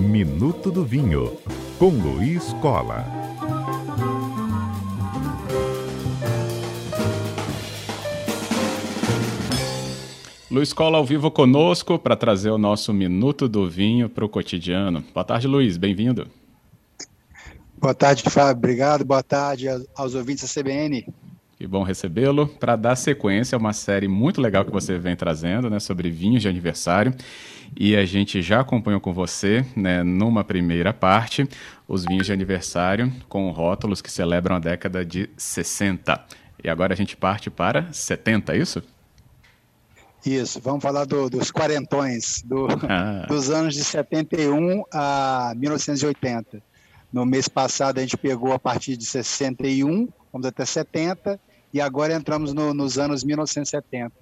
Minuto do Vinho, com Luiz Cola. Luiz Cola ao vivo conosco para trazer o nosso Minuto do Vinho para o cotidiano. Boa tarde, Luiz, bem-vindo. Boa tarde, Fábio, obrigado. Boa tarde aos ouvintes da CBN. Que bom recebê-lo. Para dar sequência a uma série muito legal que você vem trazendo, né, sobre vinhos de aniversário. E a gente já acompanhou com você, né, numa primeira parte, os vinhos de aniversário com rótulos que celebram a década de 60. E agora a gente parte para 70, é isso? Isso, vamos falar do, dos quarentões, do, ah. dos anos de 71 a 1980. No mês passado a gente pegou a partir de 61, vamos até 70, e agora entramos no, nos anos 1970.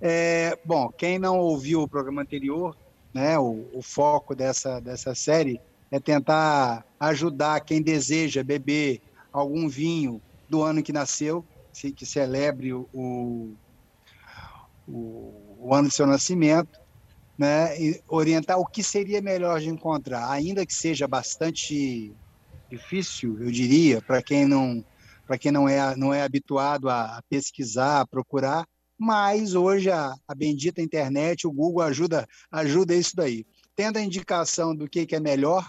É, bom, quem não ouviu o programa anterior, né, o, o, foco dessa, dessa série é tentar ajudar quem deseja beber algum vinho do ano que nasceu, que celebre o, o, o ano de seu nascimento, né, e orientar o que seria melhor de encontrar, ainda que seja bastante difícil, eu diria, para quem não para quem não é, não é habituado a pesquisar, a procurar, mas hoje a, a bendita internet, o Google ajuda, ajuda isso daí. Tendo a indicação do que, que é melhor,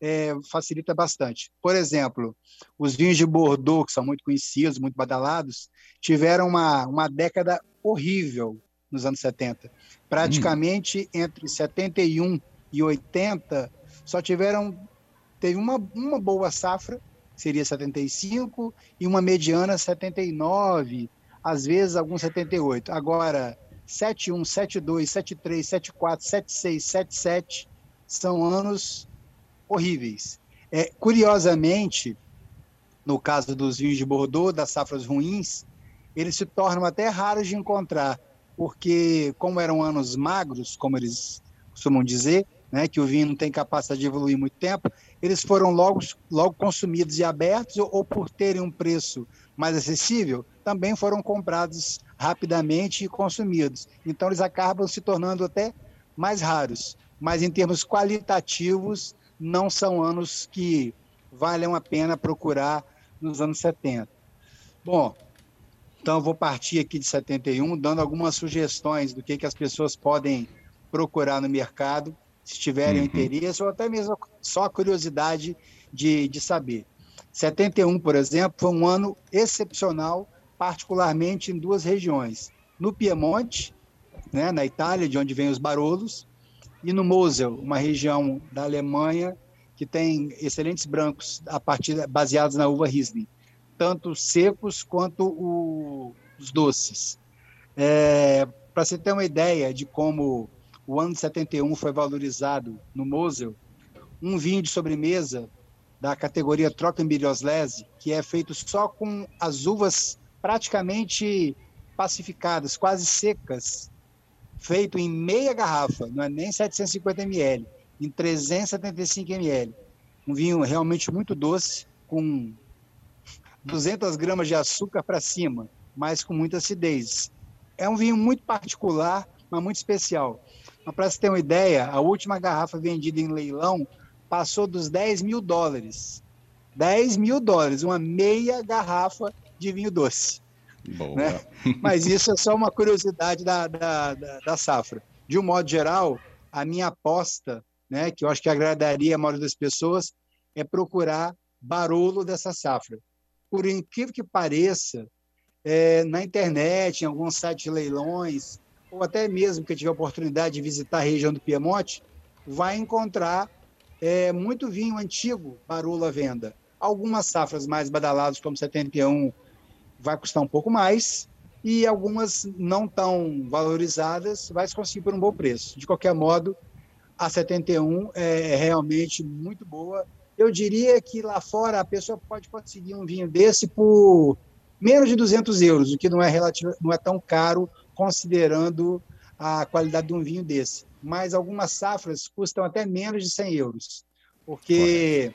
é, facilita bastante. Por exemplo, os vinhos de Bordeaux, que são muito conhecidos, muito badalados, tiveram uma, uma década horrível nos anos 70. Praticamente hum. entre 71 e 80, só tiveram teve uma, uma boa safra seria 75, e uma mediana 79, às vezes alguns 78. Agora, 71, 72, 73, 74, 76, 77 são anos horríveis. É, curiosamente, no caso dos vinhos de Bordeaux, das safras ruins, eles se tornam até raros de encontrar, porque como eram anos magros, como eles costumam dizer, né, que o vinho não tem capacidade de evoluir muito tempo, eles foram logo, logo consumidos e abertos, ou, ou por terem um preço mais acessível, também foram comprados rapidamente e consumidos. Então, eles acabam se tornando até mais raros. Mas, em termos qualitativos, não são anos que valham a pena procurar nos anos 70. Bom, então vou partir aqui de 71, dando algumas sugestões do que, que as pessoas podem procurar no mercado se tiverem uhum. interesse, ou até mesmo só a curiosidade de, de saber. 71, por exemplo, foi um ano excepcional, particularmente em duas regiões. No Piemonte, né, na Itália, de onde vêm os Barolos, e no Mosel, uma região da Alemanha que tem excelentes brancos a partir baseados na uva Riesling, tanto secos quanto o, os doces. É, Para você ter uma ideia de como o ano de 71 foi valorizado no Mosel, um vinho de sobremesa da categoria Trockenbirioslese, que é feito só com as uvas praticamente pacificadas, quase secas, feito em meia garrafa, não é nem 750 ml, em 375 ml. Um vinho realmente muito doce, com 200 gramas de açúcar para cima, mas com muita acidez. É um vinho muito particular, mas muito especial. Para você ter uma ideia, a última garrafa vendida em leilão passou dos 10 mil dólares. 10 mil dólares, uma meia garrafa de vinho doce. Né? Mas isso é só uma curiosidade da, da, da, da, safra. De um modo geral, a minha aposta, né, que eu acho que agradaria a maioria das pessoas, é procurar barolo dessa safra. Por incrível que pareça, é, na internet, em alguns sites de leilões, ou até mesmo que tiver oportunidade de visitar a região do Piemonte, vai encontrar é, muito vinho antigo Barolo à venda. Algumas safras mais badaladas, como 71, vai custar um pouco mais, e algumas não tão valorizadas vai se conseguir por um bom preço. De qualquer modo, a 71 é realmente muito boa. Eu diria que lá fora a pessoa pode conseguir um vinho desse por menos de 200 euros, o que não é, relativo, não é tão caro considerando a qualidade de um vinho desse. Mas algumas safras custam até menos de 100 euros, porque,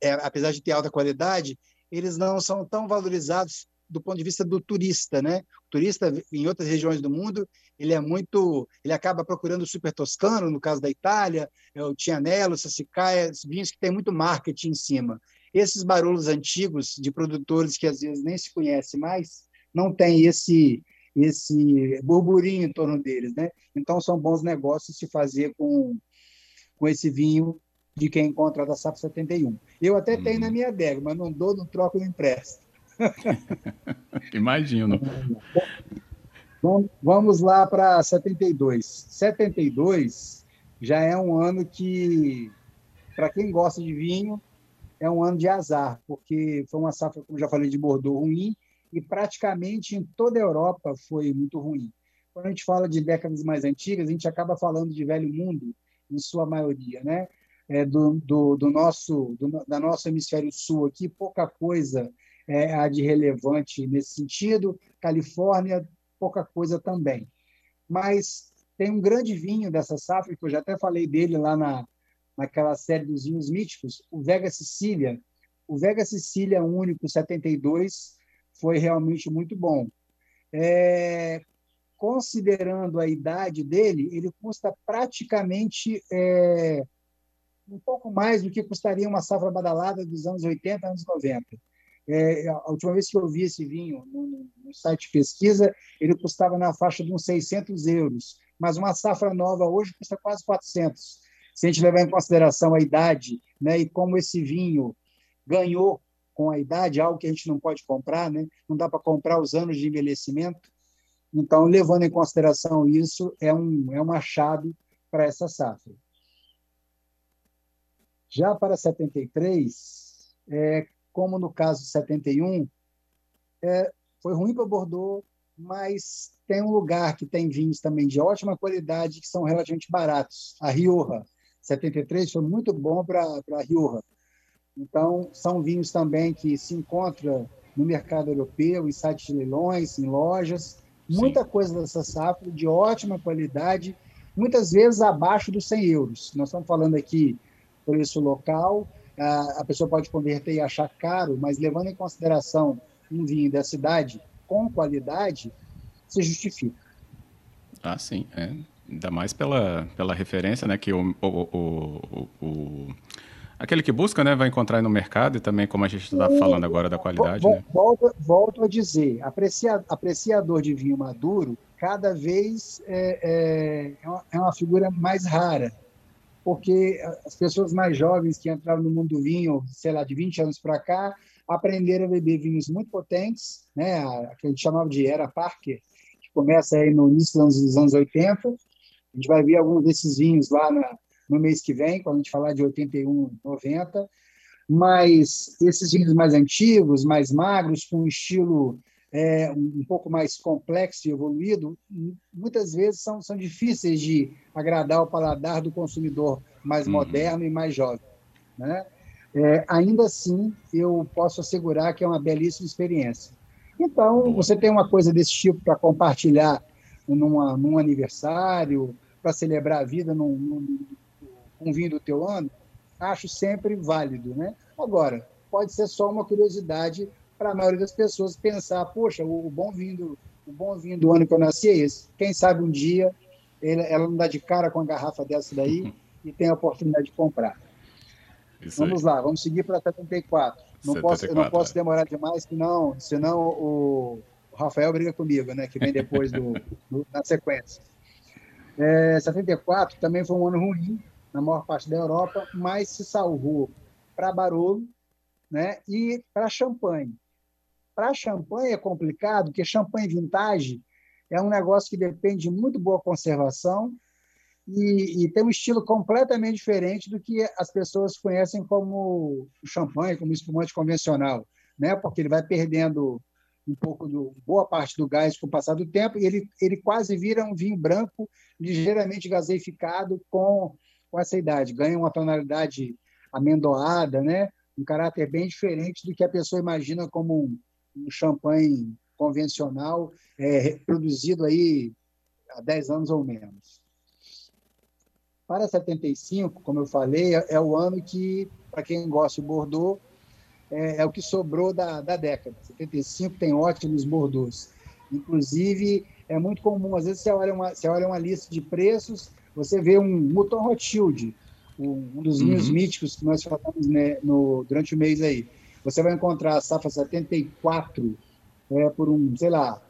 é, apesar de ter alta qualidade, eles não são tão valorizados do ponto de vista do turista, né? O turista em outras regiões do mundo, ele é muito, ele acaba procurando o super toscano, no caso da Itália, é o Tianello, Sassicaia, vinhos que tem muito marketing em cima. Esses barulhos antigos de produtores que às vezes nem se conhece mais, não tem esse esse burburinho em torno deles, né? Então são bons negócios se fazer com com esse vinho de quem encontra da safra 71. Eu até tenho na uhum. minha adega, mas não dou, não troco, não empresto. Imagino. Vamos lá para 72. 72 já é um ano que, para quem gosta de vinho, é um ano de azar, porque foi uma safra, como já falei, de Bordeaux ruim, e praticamente em toda a Europa foi muito ruim. Quando a gente fala de décadas mais antigas, a gente acaba falando de velho mundo, em sua maioria, né? É, do, do, do, nosso do, da nosso hemisfério sul aqui, pouca coisa é, há de relevante nesse sentido. Califórnia, pouca coisa também. Mas tem um grande vinho dessa safra, que eu já até falei dele lá na, naquela série dos vinhos míticos, o Vega Sicília. O Vega Sicília Único 72 foi realmente muito bom. É, considerando a idade dele, ele custa praticamente é, um pouco mais do que custaria uma safra badalada dos anos 80, anos 90. É, a última vez que eu vi esse vinho no, no, site de pesquisa, ele custava na faixa de uns 600 euros, mas uma safra nova hoje custa quase 400. Se a gente levar em consideração a idade né, e como esse vinho ganhou com a idade, algo que a gente não pode comprar, né? não dá para comprar os anos de envelhecimento, então, levando em consideração isso, é um, é uma chave para essa safra. Já para 73, é, como no caso de 71, é, foi ruim para Bordeaux, mas tem um lugar que tem vinhos também de ótima qualidade que são relativamente baratos. A Rioja, 73, foi muito bom para a Rioja. Então, são vinhos também que se encontram no mercado europeu, em sites de leilões, em lojas, Muita Sim. coisa dessa safra de ótima qualidade, muitas vezes abaixo dos 100 euros. Nós estamos falando aqui preço local, a pessoa pode converter e achar caro, mas levando em consideração um vinho da cidade com qualidade, se justifica. Ah, sim. É. Ainda mais pela, pela referência, né, que o, o, o, o aquele que busca, né, vai encontrar no mercado e também, como a gente está falando agora da qualidade. Volto, né? volto, volto a dizer, aprecia, apreciador de vinho maduro cada vez é, é, é, uma, figura mais rara, porque as pessoas mais jovens que entraram no mundo do vinho, sei lá, de 20 anos para cá, aprenderam a beber vinhos muito potentes, né, a, que a gente chamava de era Parker, que começa aí no início dos anos, dos anos 80. A gente vai ver alguns desses vinhos lá na, no mês que vem, quando a gente falar de 81, 90. Mas esses vinhos mais antigos, mais magros, com um estilo é, um pouco mais complexo e evoluído, muitas vezes são, são difíceis de agradar o paladar do consumidor mais uhum. moderno e mais jovem. Né? É, ainda assim, eu posso assegurar que é uma belíssima experiência. Então, você tem uma coisa desse tipo para compartilhar numa, num aniversário, para celebrar a vida num, num, um vinho do teu ano, acho sempre válido, né? Agora, pode ser só uma curiosidade para a maioria das pessoas pensar, poxa, o, bom vinho do, o bom vinho do ano que eu nasci é esse. Quem sabe um dia ele, ela não dá de cara com a garrafa dessa daí e tem a oportunidade de comprar. Isso vamos aí. lá, vamos seguir para 74. Não 74, posso, eu não posso é. demorar demais, senão, senão o, o Rafael briga comigo, né? Que vem depois do, do na sequência. É, 74 também foi um ano ruim, na maior parte da Europa, mas se salvou para Barolo né, e para Champanhe. Para Champanhe é complicado, porque Champanhe vintage é um negócio que depende de muito boa conservação e, e, tem um estilo completamente diferente do que as pessoas conhecem como champanhe, como espumante convencional, né? Porque ele vai perdendo um pouco do boa parte do gás com o passar do tempo e ele ele quase vira um vinho branco ligeiramente gaseificado com com essa idade, ganha uma tonalidade amendoada, né? um caráter bem diferente do que a pessoa imagina como um, um champanhe convencional é, produzido aí há 10 anos ou menos. Para 75, como eu falei, é, é o ano que, para quem gosta de Bordeaux, é, é, o que sobrou da, da década. 75 tem ótimos Bordeaux. Inclusive, é muito comum, às vezes você olha uma, você olha uma lista de preços, você vê um Mouton Rothschild, um, um dos vinhos uhum. míticos que nós falamos né, no, durante o mês aí. Você vai encontrar a safra 74 é, por um, sei lá,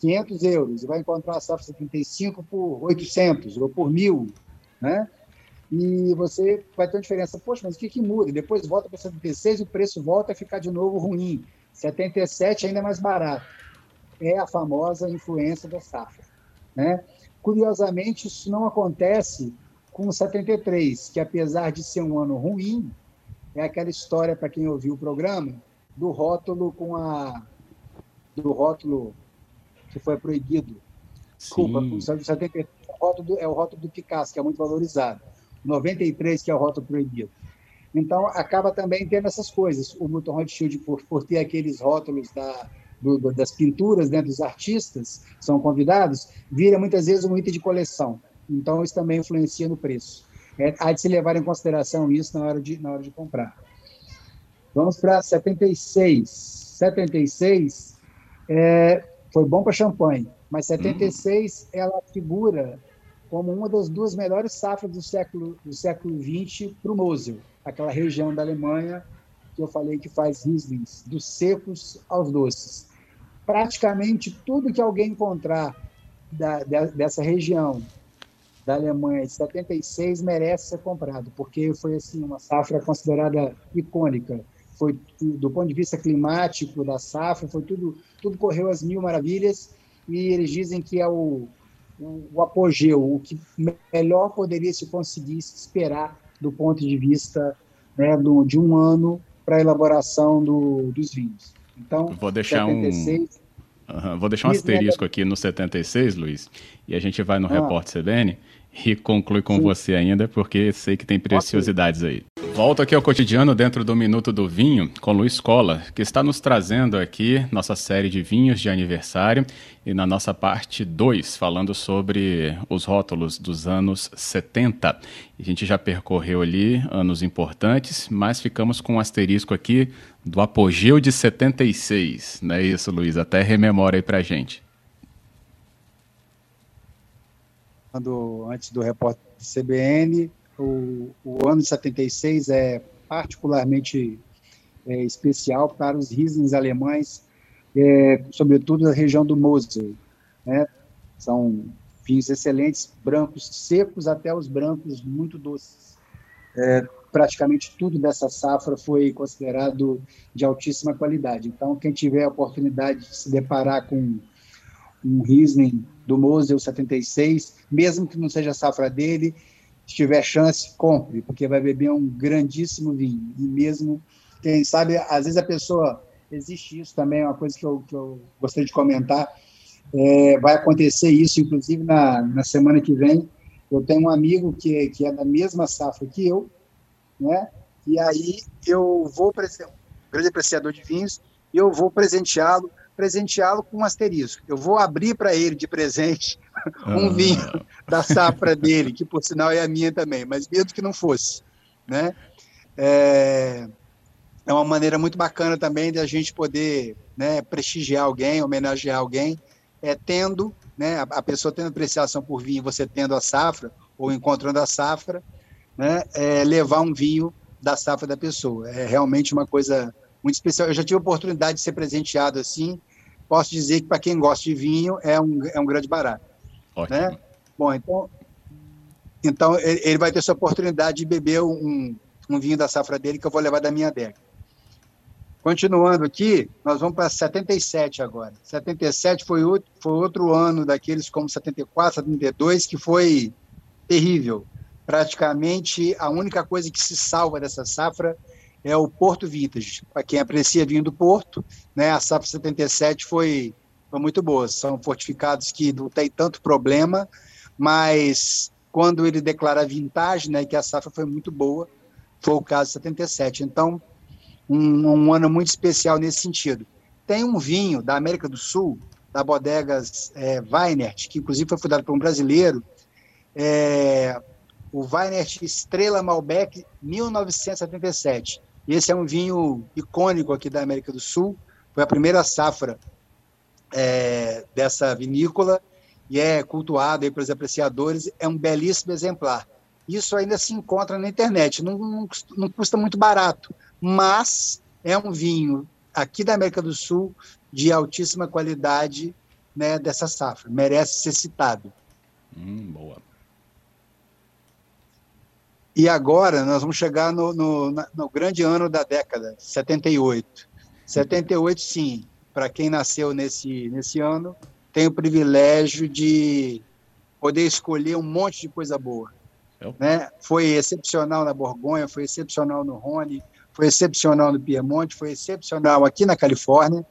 500 euros, e vai encontrar a safra 75 por 800 ou por 1.000, né? E você vai ter uma diferença. Poxa, mas o que, que muda? Depois volta para 76 o preço volta a ficar de novo ruim. 77 ainda é mais barato. É a famosa influência da safra. Né? Curiosamente, isso não acontece com o 73, que apesar de ser um ano ruim, é aquela história, para quem ouviu o programa, do rótulo com a. do rótulo que foi proibido. Desculpa, o 73 é o rótulo, é o rótulo do Picasso, que é muito valorizado. 93, que é o rótulo proibido. Então, acaba também tendo essas coisas. O Milton Rothschild, por, por ter aqueles rótulos da, do, das pinturas né, dos artistas são convidados, vira muitas vezes um item de coleção. Então, isso também influencia no preço. É, há de se levar em consideração isso na hora de, na hora de comprar. Vamos para 76. 76 é, foi bom para champanhe, mas 76 uhum. ela figura como uma das duas melhores safras do século do século 20 para o Mosel, aquela região da Alemanha que eu falei que faz Rieslings, dos secos aos doces. Praticamente tudo que alguém encontrar da, dessa região da Alemanha de 76 merece ser comprado, porque foi assim uma safra considerada icônica. Foi do ponto de vista climático da safra, foi tudo tudo correu às mil maravilhas e eles dizem que é o, o, o apogeu, o que melhor poderia se conseguir esperar do ponto de vista né, do, de um ano para a elaboração do, dos vinhos. Então, vou deixar 76, um Uhum. Vou deixar um asterisco aqui no 76, Luiz, e a gente vai no ah. Repórter CBN e conclui com Sim. você ainda, porque sei que tem preciosidades aí. Volto aqui ao cotidiano dentro do Minuto do Vinho com Luiz Cola, que está nos trazendo aqui nossa série de vinhos de aniversário e na nossa parte 2, falando sobre os rótulos dos anos 70. A gente já percorreu ali anos importantes, mas ficamos com um asterisco aqui do apogeu de 76. Não é isso, Luiz? Até rememora aí pra gente. Antes do repórter do CBN, o, o ano de 76 é particularmente é, especial para os Rieslings alemães, é, sobretudo da região do Mosel. Né? São vinhos excelentes, brancos secos até os brancos muito doces. É, praticamente tudo dessa safra foi considerado de altíssima qualidade. Então, quem tiver a oportunidade de se deparar com um Riesling do Mosel 76, mesmo que não seja a safra dele, se tiver chance, compre, porque vai beber um grandíssimo vinho. E mesmo, quem sabe, às vezes a pessoa. Existe isso também, é uma coisa que eu, que eu gostaria de comentar. É, vai acontecer isso, inclusive, na, na semana que vem. Eu tenho um amigo que, que é da mesma safra que eu, né? E aí eu vou, um grande apreciador de vinhos, e eu vou presenteá-lo presenteá-lo com um asterisco. Eu vou abrir para ele de presente um ah. vinho da safra dele, que por sinal é a minha também, mas mesmo que não fosse, né? É, é uma maneira muito bacana também de a gente poder né, prestigiar alguém, homenagear alguém, é, tendo, né, a, pessoa tendo apreciação por vinho, você tendo a safra, ou encontrando a safra, né, é, levar um vinho da safra da pessoa. É realmente uma coisa muito especial. Eu já tive a oportunidade de ser presenteado assim. Posso dizer que para quem gosta de vinho é um, é um grande barato. Ótimo. Né? Bom, então, então ele vai ter essa oportunidade de beber um, um vinho da safra dele que eu vou levar da minha adega. Continuando aqui, nós vamos para 77 agora. 77 foi outro, foi outro ano daqueles como 74, 72, que foi terrível. Praticamente a única coisa que se salva dessa safra é o Porto Vintage. Para quem aprecia vinho do Porto, né, a safra 77 foi, foi muito boa. São fortificados que não tem tanto problema, mas quando ele declara vintage, né, que a safra foi muito boa, foi o caso 77. Então, um, um ano muito especial nesse sentido. Tem um vinho da América do Sul, da Bodegas é, Weinert, que inclusive foi fundado por um brasileiro, é, o Weinert Estrela Malbec 1977 E esse é um vinho icônico aqui da América do Sul. Foi a primeira safra é, dessa vinícola e é cultuado aí pelos apreciadores. É um belíssimo exemplar. Isso ainda se encontra na internet. Não, não, não custa muito barato, mas é um vinho aqui da América do Sul de altíssima qualidade né, dessa safra. Merece ser citado. Hum, boa. E agora nós vamos chegar no, no, no grande ano da década, 78. 78, sim, para quem nasceu nesse, nesse ano, tem o privilégio de poder escolher um monte de coisa boa. Né? Foi excepcional na Borgonha, foi excepcional no Rhône, foi excepcional no Piemonte, foi excepcional aqui na Califórnia.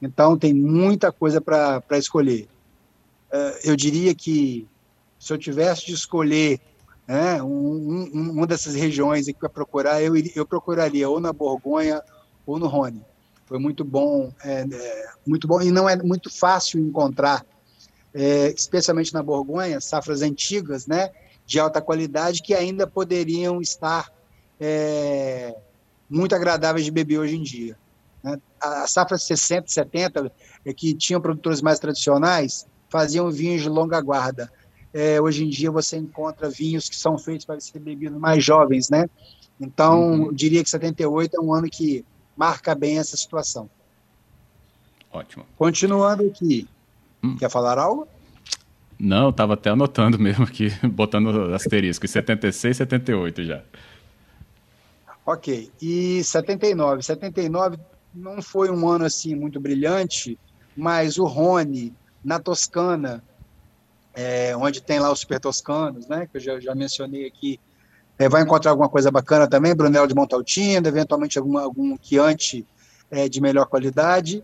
Então, tem muita coisa para escolher. Uh, eu diria que se eu tivesse de escolher né, um, um, uma dessas regiões para procurar, eu, eu procuraria ou na Borgonha ou no Rhône. Foi muito bom, é, é, muito bom e não é muito fácil encontrar, é, especialmente na Borgonha, safras antigas, né, de alta qualidade que ainda poderiam estar é, muito agradáveis de beber hoje em dia. Né? A safra 60, 70, é que tinham produtores mais tradicionais, faziam vinhos de longa guarda. É, hoje em dia você encontra vinhos que são feitos para ser bebidos mais jovens, né? Então, uhum. eu diria que 78 é um ano que marca bem essa situação. Ótimo. Continuando aqui, hum. quer falar algo? Não, estava até anotando mesmo aqui, botando asterisco, 76 e 78 já. Ok, e 79. 79 não foi um ano assim muito brilhante, mas o Rony, na Toscana, é, onde tem lá os super toscanos, né, que eu já, já mencionei aqui, é, vai encontrar alguma coisa bacana também, Brunello de Montaltina, eventualmente alguma, algum quiante é, de melhor qualidade.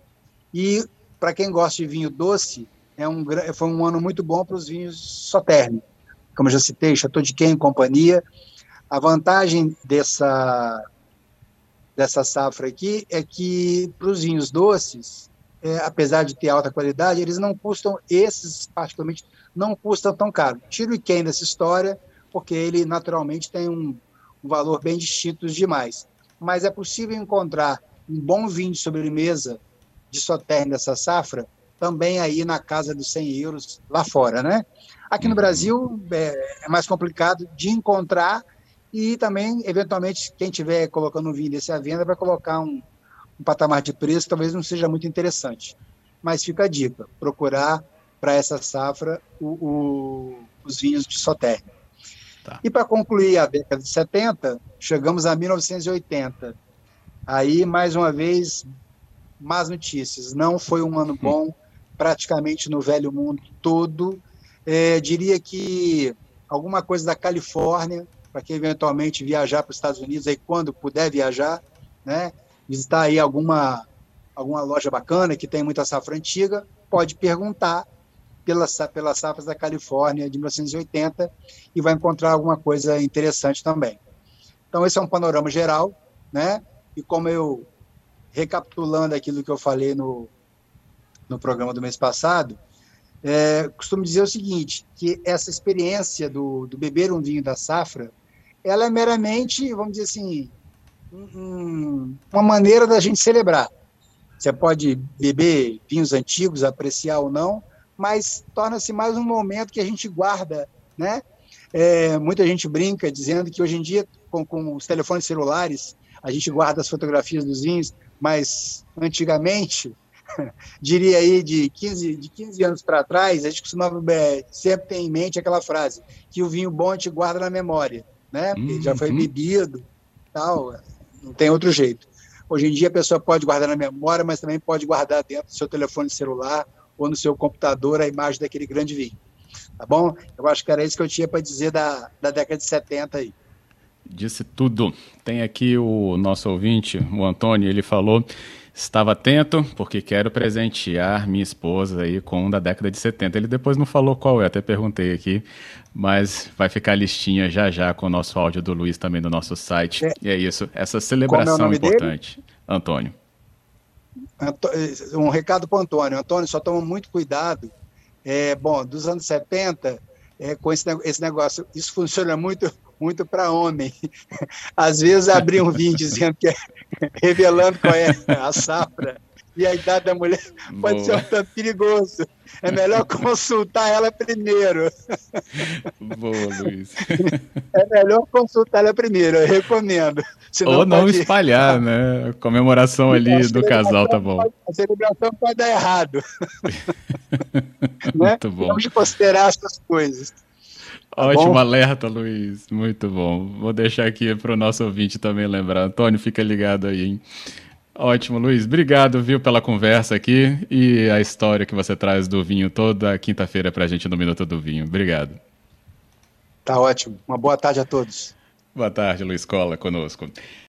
E para quem gosta de vinho doce, é um, foi um ano muito bom para os vinhos Sauternes. Como eu já citei, Chateau de Quem e companhia. A vantagem dessa, dessa safra aqui é que para os vinhos doces, é, apesar de ter alta qualidade, eles não custam, esses particularmente, não custam tão caro. Tiro e quem dessa história, porque ele naturalmente tem um, um valor bem distinto demais. Mas é possível encontrar um bom vinho de sobremesa de Sauternes dessa safra também aí na casa dos 100 euros lá fora, né? Aqui no uhum. Brasil é, é mais complicado de encontrar e também, eventualmente, quem estiver colocando um vinho desse à venda vai colocar um, um patamar de preço talvez não seja muito interessante. Mas fica a dica, procurar para essa safra o, o, os vinhos de Sauternes. Tá. E para concluir a década de 70, chegamos a 1980. Aí, mais uma vez, más notícias. Não foi um ano bom, praticamente no velho mundo todo. É, diria que alguma coisa da Califórnia, para quem eventualmente viajar para os Estados Unidos, aí quando puder viajar, né? visitar aí alguma, alguma loja bacana que tem muita safra antiga, pode perguntar pelas, pelas safras da Califórnia de 1980 e vai encontrar alguma coisa interessante também. Então, esse é um panorama geral, né? E como eu, recapitulando aquilo que eu falei no, no programa do mês passado, é, costumo dizer o seguinte, que essa experiência do, do beber um vinho da safra, ela é meramente, vamos dizer assim, um, uma maneira da gente celebrar. Você pode beber vinhos antigos, apreciar ou não, mas torna-se mais um momento que a gente guarda, né? É, muita gente brinca dizendo que hoje em dia, com, com os telefones celulares, a gente guarda as fotografias dos vinhos, mas antigamente, diria aí de 15, de 15 anos para trás, a gente costumava é, sempre ter em mente aquela frase, que o vinho bom a gente guarda na memória, né? Porque uhum. já foi uhum. bebido, tal, não tem outro jeito. Hoje em dia a pessoa pode guardar na memória, mas também pode guardar dentro do seu telefone celular ou no seu computador a imagem daquele grande vinho. Tá bom? Eu acho que era isso que eu tinha para dizer da, da década de 70 aí. Disse tudo. Tem aqui o nosso ouvinte, o Antônio, ele falou estava atento porque quero presentear minha esposa aí com um da década de 70. Ele depois não falou qual é, até perguntei aqui, mas vai ficar listinha já já com o nosso áudio do Luiz também no nosso site. É. E é isso, essa celebração é importante. Dele? Antônio. Um recado para o Antônio. Antônio, só toma muito cuidado. É, bom, dos anos 70, é, com esse, esse negócio. Isso funciona muito muito para homem. Às vezes abrir um vinho dizendo que é, revelando qual é a safra e a idade da mulher pode Boa. ser um tanto perigoso. É melhor consultar ela primeiro. Boa, Luiz. É melhor consultar ela primeiro, eu recomendo. Senão Ou não pode... espalhar, né? A comemoração ali do casal tá bom. Pode, a celebração pode dar errado. Muito né? bom. Vamos considerar essas coisas. Tá Ótimo bom? alerta, Luiz. Muito bom. Vou deixar aqui para o nosso ouvinte também lembrar. Antônio, fica ligado aí, hein? Ótimo, Luiz. Obrigado, viu, pela conversa aqui e a história que você traz do vinho toda quinta-feira para a gente no Minuto do Vinho. Obrigado. Tá ótimo. Uma boa tarde a todos. Boa tarde, Luiz Cola, conosco.